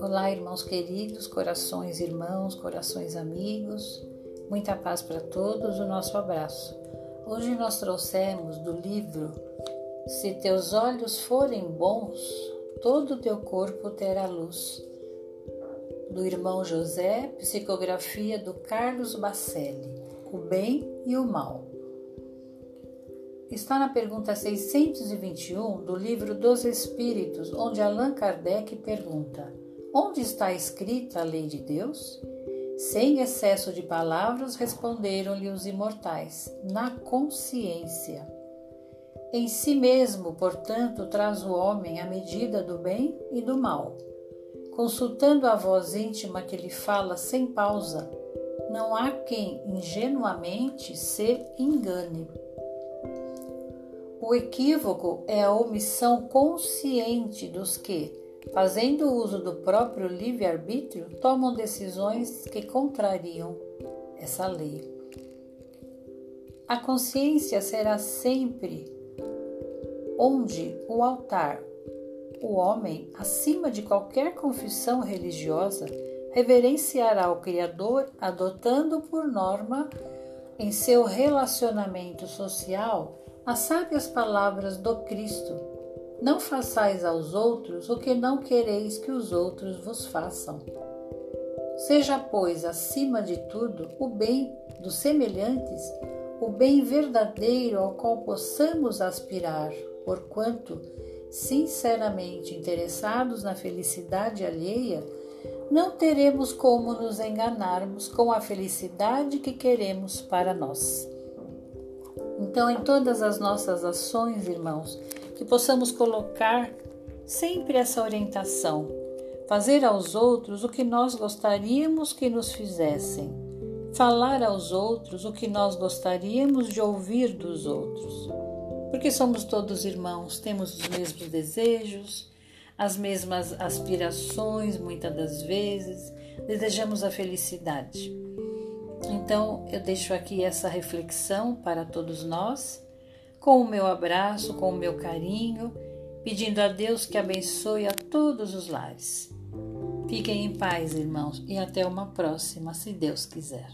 Olá, irmãos queridos, corações irmãos, corações amigos, muita paz para todos, o nosso abraço. Hoje nós trouxemos do livro Se teus olhos forem bons, todo o teu corpo terá luz, do irmão José, psicografia do Carlos Bacelli, O Bem e o Mal. Está na pergunta 621 do livro dos Espíritos, onde Allan Kardec pergunta Onde está escrita a lei de Deus? Sem excesso de palavras, responderam-lhe os imortais: na consciência. Em si mesmo, portanto, traz o homem a medida do bem e do mal. Consultando a voz íntima que lhe fala sem pausa, não há quem ingenuamente se engane. O equívoco é a omissão consciente dos que, fazendo uso do próprio livre-arbítrio, tomam decisões que contrariam essa lei. A consciência será sempre onde o altar, o homem, acima de qualquer confissão religiosa, reverenciará o Criador, adotando por norma em seu relacionamento social as sábias palavras do Cristo não façais aos outros o que não quereis que os outros vos façam. Seja, pois, acima de tudo, o bem dos semelhantes, o bem verdadeiro ao qual possamos aspirar, porquanto, sinceramente interessados na felicidade alheia, não teremos como nos enganarmos com a felicidade que queremos para nós. Então, em todas as nossas ações, irmãos, que possamos colocar sempre essa orientação, fazer aos outros o que nós gostaríamos que nos fizessem, falar aos outros o que nós gostaríamos de ouvir dos outros. Porque somos todos irmãos, temos os mesmos desejos, as mesmas aspirações, muitas das vezes, desejamos a felicidade. Então, eu deixo aqui essa reflexão para todos nós com o meu abraço, com o meu carinho, pedindo a Deus que abençoe a todos os lares. Fiquem em paz, irmãos, e até uma próxima, se Deus quiser.